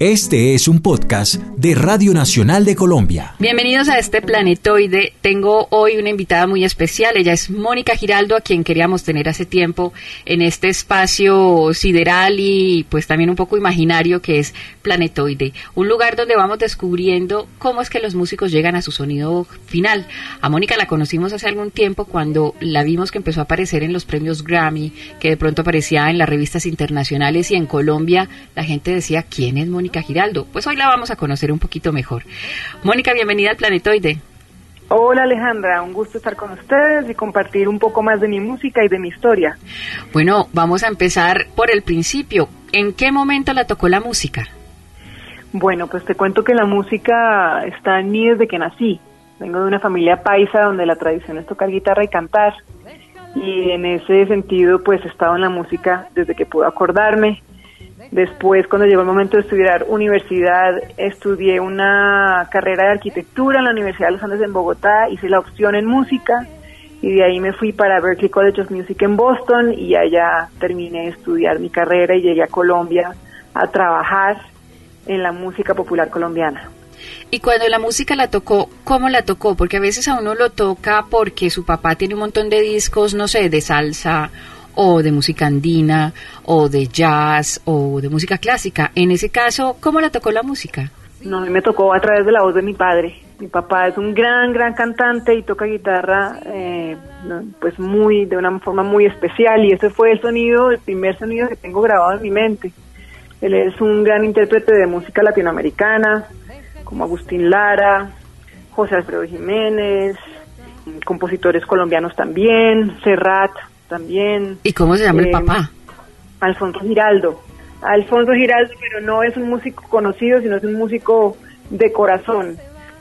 Este es un podcast de Radio Nacional de Colombia. Bienvenidos a este planetoide. Tengo hoy una invitada muy especial. Ella es Mónica Giraldo, a quien queríamos tener hace tiempo en este espacio sideral y pues también un poco imaginario que es Planetoide. Un lugar donde vamos descubriendo cómo es que los músicos llegan a su sonido final. A Mónica la conocimos hace algún tiempo cuando la vimos que empezó a aparecer en los premios Grammy, que de pronto aparecía en las revistas internacionales y en Colombia la gente decía, ¿quién es Mónica? Giraldo. Pues hoy la vamos a conocer un poquito mejor. Mónica, bienvenida al Planetoide. Hola Alejandra, un gusto estar con ustedes y compartir un poco más de mi música y de mi historia. Bueno, vamos a empezar por el principio. ¿En qué momento la tocó la música? Bueno, pues te cuento que la música está en mí desde que nací. Vengo de una familia paisa donde la tradición es tocar guitarra y cantar. Y en ese sentido, pues he estado en la música desde que puedo acordarme. Después, cuando llegó el momento de estudiar universidad, estudié una carrera de arquitectura en la Universidad de los Andes en Bogotá, hice la opción en música y de ahí me fui para Berklee College of Music en Boston y allá terminé de estudiar mi carrera y llegué a Colombia a trabajar en la música popular colombiana. Y cuando la música la tocó, ¿cómo la tocó? Porque a veces a uno lo toca porque su papá tiene un montón de discos, no sé, de salsa o de música andina o de jazz o de música clásica. En ese caso, ¿cómo la tocó la música? No, a me tocó a través de la voz de mi padre. Mi papá es un gran, gran cantante y toca guitarra eh, pues muy, de una forma muy especial y ese fue el sonido, el primer sonido que tengo grabado en mi mente. Él es un gran intérprete de música latinoamericana, como Agustín Lara, José Alfredo Jiménez, compositores colombianos también, Serrat, también. ¿Y cómo se llama el eh, papá? Alfonso Giraldo. Alfonso Giraldo, pero no es un músico conocido, sino es un músico de corazón.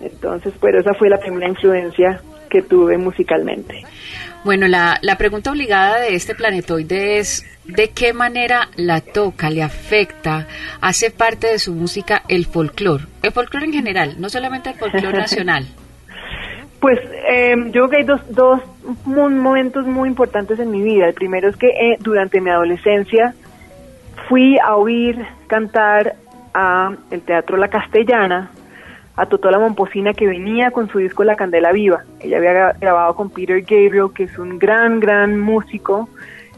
Entonces, pues esa fue la primera influencia que tuve musicalmente. Bueno, la, la pregunta obligada de este planetoide es ¿de qué manera la toca, le afecta, hace parte de su música el folclore? El folclore en general, no solamente el folclore nacional. Pues eh, yo creo que hay dos, dos momentos muy importantes en mi vida. El primero es que eh, durante mi adolescencia fui a oír cantar a el Teatro La Castellana, a Totola Momposina que venía con su disco La Candela Viva. Ella había grabado con Peter Gabriel, que es un gran, gran músico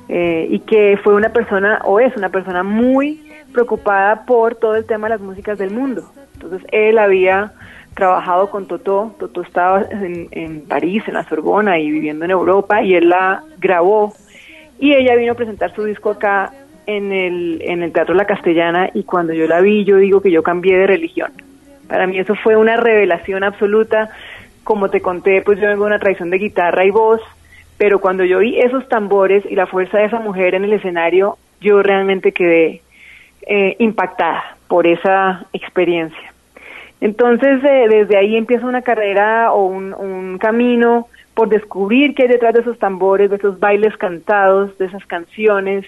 eh, y que fue una persona, o es una persona muy preocupada por todo el tema de las músicas del mundo. Entonces él había trabajado con Totó. Totó estaba en, París, en la Sorbona y viviendo en Europa y él la grabó. Y ella vino a presentar su disco acá en el, en el Teatro La Castellana y cuando yo la vi yo digo que yo cambié de religión. Para mí eso fue una revelación absoluta. Como te conté, pues yo vengo de una tradición de guitarra y voz, pero cuando yo vi esos tambores y la fuerza de esa mujer en el escenario, yo realmente quedé eh, impactada por esa experiencia. Entonces, eh, desde ahí empieza una carrera o un, camino por descubrir qué hay detrás de esos tambores, de esos bailes cantados, de esas canciones.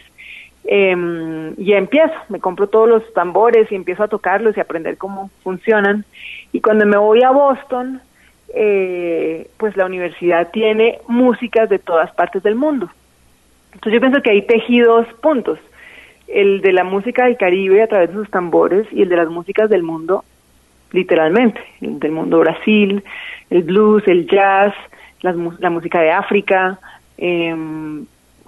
Eh, y empiezo, me compro todos los tambores y empiezo a tocarlos y aprender cómo funcionan. Y cuando me voy a Boston, eh, pues la universidad tiene músicas de todas partes del mundo. Entonces yo pienso que hay tejí dos puntos, el de la música del Caribe a través de sus tambores y el de las músicas del mundo literalmente, del mundo Brasil, el blues, el jazz, la, música de África, eh,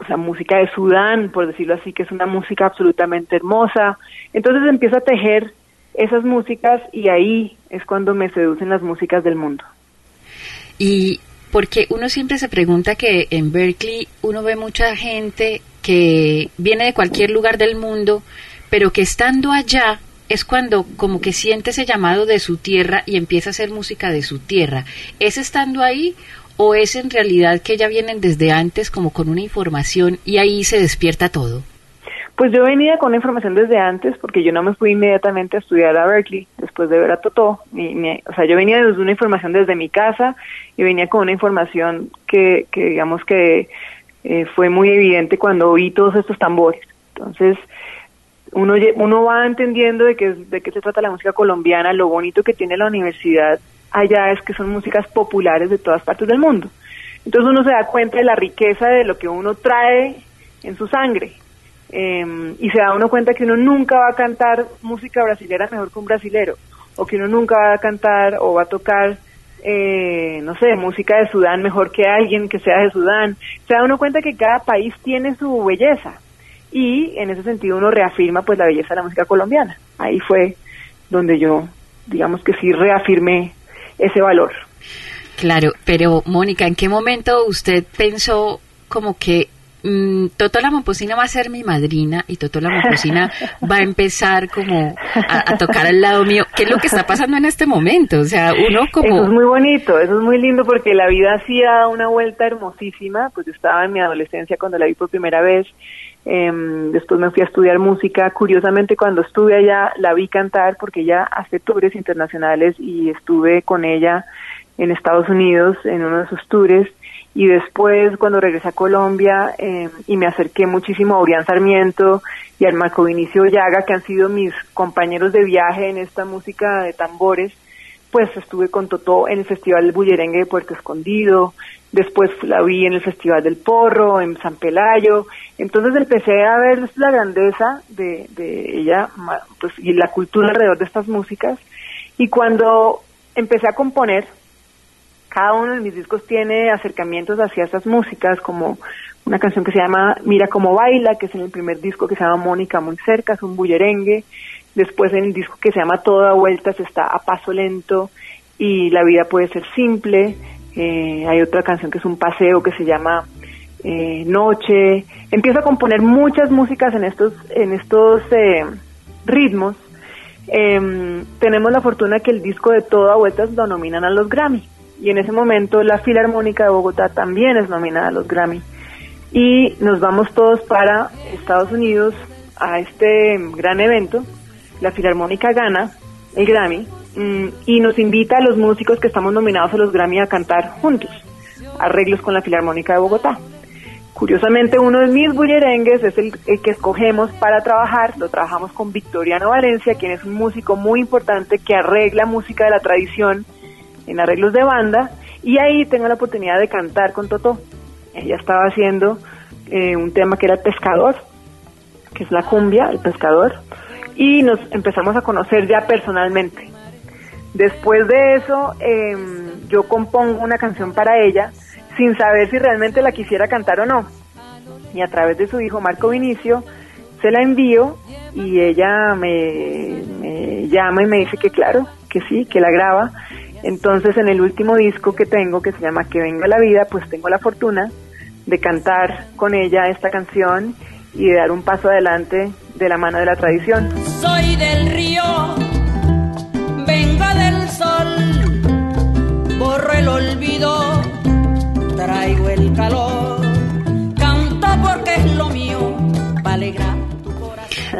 la música de Sudán, por decirlo así, que es una música absolutamente hermosa. Entonces empiezo a tejer esas músicas y ahí es cuando me seducen las músicas del mundo. Y porque uno siempre se pregunta que en Berkeley uno ve mucha gente que viene de cualquier lugar del mundo, pero que estando allá es cuando como que siente ese llamado de su tierra y empieza a hacer música de su tierra. ¿Es estando ahí o es en realidad que ya vienen desde antes como con una información y ahí se despierta todo? Pues yo venía con información desde antes porque yo no me fui inmediatamente a estudiar a Berkeley después de ver a Totó. o sea, yo venía desde una información desde mi casa y venía con una información que, que digamos que eh, fue muy evidente cuando oí todos estos tambores. Entonces, uno, uno va entendiendo de qué, de qué se trata la música colombiana, lo bonito que tiene la universidad allá es que son músicas populares de todas partes del mundo. Entonces uno se da cuenta de la riqueza de lo que uno trae en su sangre. em, y se da uno cuenta que uno nunca va a cantar música brasilera mejor que un brasilero, o que uno nunca va a cantar o va a tocar, eh, no sé, música de Sudán mejor que alguien que sea de Sudán. Se da uno cuenta que cada país tiene su belleza y en ese sentido uno reafirma pues la belleza de la música colombiana. Ahí fue donde yo, digamos que sí reafirmé ese valor. Claro, pero Mónica, ¿en qué momento usted pensó como que mmm, Toto la Momposina va a ser mi madrina y Toto la Momposina va a empezar como a, tocar al lado mío? ¿Qué es lo que está pasando en este momento? O sea, uno como... Eso es muy bonito, eso es muy lindo porque la vida hacía una vuelta hermosísima, pues yo estaba en mi adolescencia cuando la vi por primera vez, eh, después me fui a estudiar música, curiosamente cuando estuve allá la vi cantar porque ella hace tours internacionales y estuve con ella en Estados Unidos en uno de sus tours y después cuando regresé a Colombia eh, y me acerqué muchísimo a Urián Sarmiento y al Marco Vinicio Llaga, que han sido mis compañeros de viaje en esta música de tambores, pues estuve con Totó en el Festival Bullerengue de Puerto Escondido, después la vi en el Festival del Porro, en San Pelayo, entonces empecé a ver la grandeza de, de ella pues, y la cultura alrededor de estas músicas, y cuando empecé a componer, cada uno de mis discos tiene acercamientos hacia esas músicas, como una canción que se llama Mira cómo baila, que es en el primer disco que se llama Mónica muy cerca, es un bullerengue. Después en el disco que se llama Toda Vueltas está A Paso Lento y La Vida Puede Ser Simple. Eh, hay otra canción que es un paseo que se llama eh, Noche. Empiezo a componer muchas músicas en estos, en estos eh, ritmos. Em, tenemos la fortuna que el disco de Toda Vueltas lo nominan a los Grammy y en ese momento la Filarmónica de Bogotá también es nominada a los Grammy. Y nos vamos todos para Estados Unidos a este gran evento. La Filarmónica gana el Grammy mm, y nos invita a los músicos que estamos nominados a los Grammy a cantar juntos, arreglos con la Filarmónica de Bogotá. Curiosamente, uno de mis bullerengues es el, que escogemos para trabajar. Lo trabajamos con Victoriano Valencia, quien es un músico muy importante que arregla música de la tradición en arreglos de banda y ahí tengo la oportunidad de cantar con Totó. Ella estaba haciendo eh, un tema que era el pescador, que es la cumbia, el pescador, y nos empezamos a conocer ya personalmente. Después de eso, eh, yo compongo una canción para ella sin saber si realmente la quisiera cantar o no. Y a través de su hijo Marco Vinicio, se la envío y ella me llama y me dice que claro, que sí, que la graba entonces en el último disco que tengo, que se llama Que venga la vida, pues tengo la fortuna de cantar con ella esta canción y de dar un paso adelante de la mano de la tradición. Soy del río,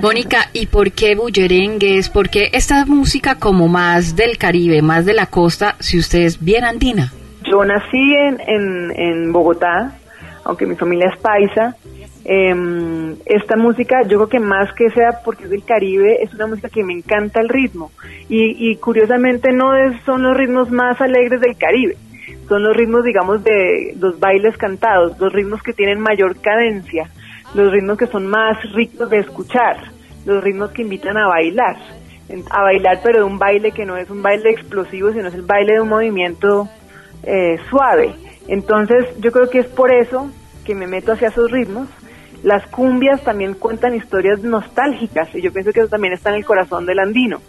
Mónica, ¿y por qué bullerengues? ¿Por qué esta música como más del Caribe, más de la costa, si usted es bien andina? Yo nací en, en, en Bogotá, aunque mi familia es paisa. Eh, esta música, yo creo que más que sea porque es del Caribe, es una música que me encanta el ritmo. Y, y curiosamente no es, son los ritmos más alegres del Caribe. Son los ritmos, digamos, de los bailes cantados, los ritmos que tienen mayor cadencia los ritmos que son más ricos de escuchar, los ritmos que invitan a bailar, a bailar pero de un baile que no es un baile explosivo, sino es el baile de un movimiento eh, suave. Entonces yo creo que es por eso que me meto hacia esos ritmos. Las cumbias también cuentan historias nostálgicas y yo pienso que eso también está en el corazón del andino.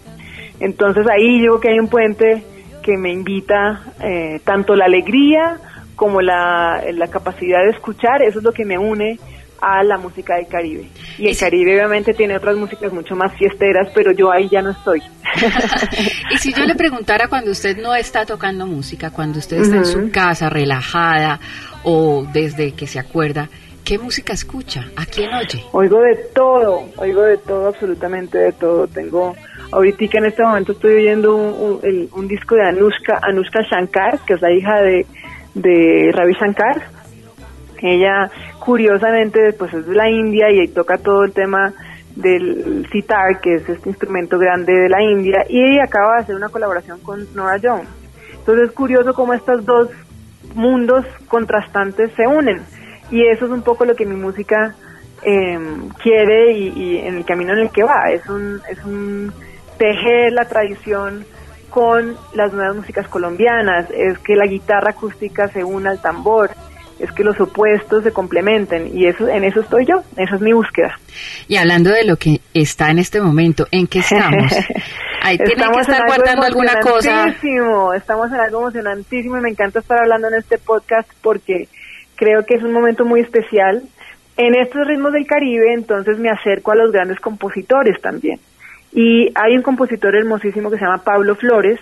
Entonces ahí yo creo que hay un puente que me invita eh, tanto la alegría como la, la capacidad de escuchar, eso es lo que me une a la música del Caribe. Y el Caribe obviamente tiene otras músicas mucho más fiesteras, pero yo ahí ya no estoy. y si yo le preguntara cuando usted no está tocando música, cuando usted está en su casa relajada o desde que se acuerda, ¿qué música escucha? ¿A quién oye? Oigo de todo, oigo de todo, absolutamente de todo. Tengo, ahorita en este momento estoy oyendo un, un disco de Anushka, Anushka Shankar, que es la hija de, de Ravi Shankar. Ella curiosamente pues es de la India y toca todo el tema del sitar, que es este instrumento grande de la India, y acaba de hacer una colaboración con Nora Jones. Entonces es curioso cómo estos dos mundos contrastantes se unen, y eso es un poco lo que mi música em, quiere y, y, en el camino en el que va. Es un, es un tejer la tradición con las nuevas músicas colombianas, es que la guitarra acústica se una al tambor, es que los opuestos se complementen y eso en eso estoy yo, esa es mi búsqueda. Y hablando de lo que está en este momento, ¿en qué estamos? Ahí tiene que estar guardando alguna cosa. Estamos en algo emocionantísimo y me encanta estar hablando en este podcast porque creo que es un momento muy especial. En estos ritmos del Caribe, entonces me acerco a los grandes compositores también. Y hay un compositor hermosísimo que se llama Pablo Flores,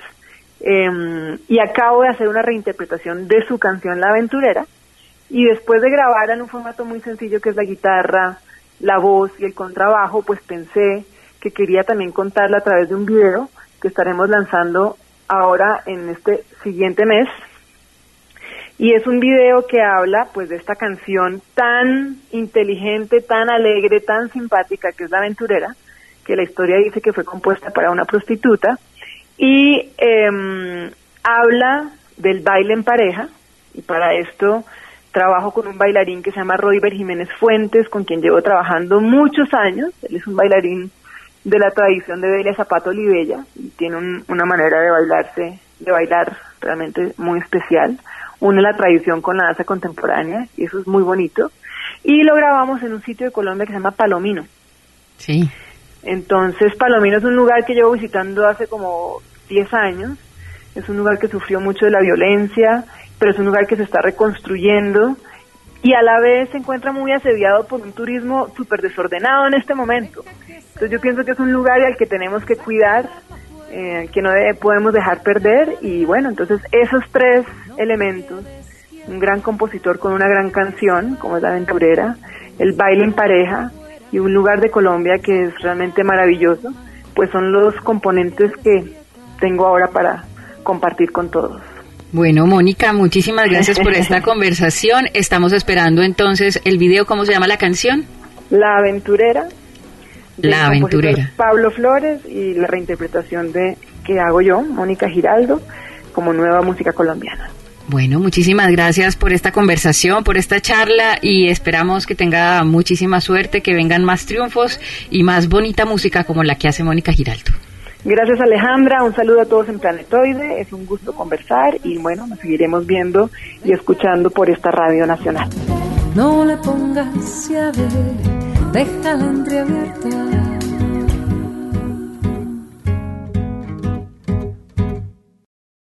eh, y acabo de hacer una reinterpretación de su canción La Aventurera, y después de grabar en un formato muy sencillo que es la guitarra, la voz y el contrabajo, pues pensé que quería también contarla a través de un video que estaremos lanzando ahora en este siguiente mes. Y es un video que habla pues de esta canción tan inteligente, tan alegre, tan simpática que es La Aventurera, que la historia dice que fue compuesta para una prostituta y eh, habla del baile en pareja y para esto trabajo con un bailarín que se llama Royber Jiménez Fuentes, con quien llevo trabajando muchos años. Él es un bailarín de la tradición de Delia Zapato Olivella y tiene una manera de bailarse, de bailar realmente muy especial. Une la tradición con la danza contemporánea y eso es muy bonito. Y lo grabamos en un sitio de Colombia que se llama Palomino. Sí. Entonces, Palomino es un lugar que llevo visitando hace como 10 años. Es un lugar que sufrió mucho de la violencia pero es un lugar que se está reconstruyendo y a la vez se encuentra muy asediado por un turismo súper desordenado en este momento. Entonces yo pienso que es un lugar al que tenemos que cuidar, eh, que no podemos dejar perder y bueno, entonces esos tres elementos, un gran compositor con una gran canción, como es La Aventurera, el baile en pareja y un lugar de Colombia que es realmente maravilloso, pues son los componentes que tengo ahora para compartir con todos. Bueno, Mónica, muchísimas gracias por esta conversación. Estamos esperando entonces el video. ¿Cómo se llama la canción? La Aventurera. La Aventurera. Pablo Flores y la reinterpretación de que hago yo, Mónica Giraldo, como nueva música colombiana. Bueno, muchísimas gracias por esta conversación, por esta charla y esperamos que tenga muchísima suerte, que vengan más triunfos y más bonita música como la que hace Mónica Giraldo. Gracias Alejandra, un saludo a todos en Planetoide, es un gusto conversar y bueno, nos seguiremos viendo y escuchando por esta radio nacional. No le pongas llave, déjala entreabierta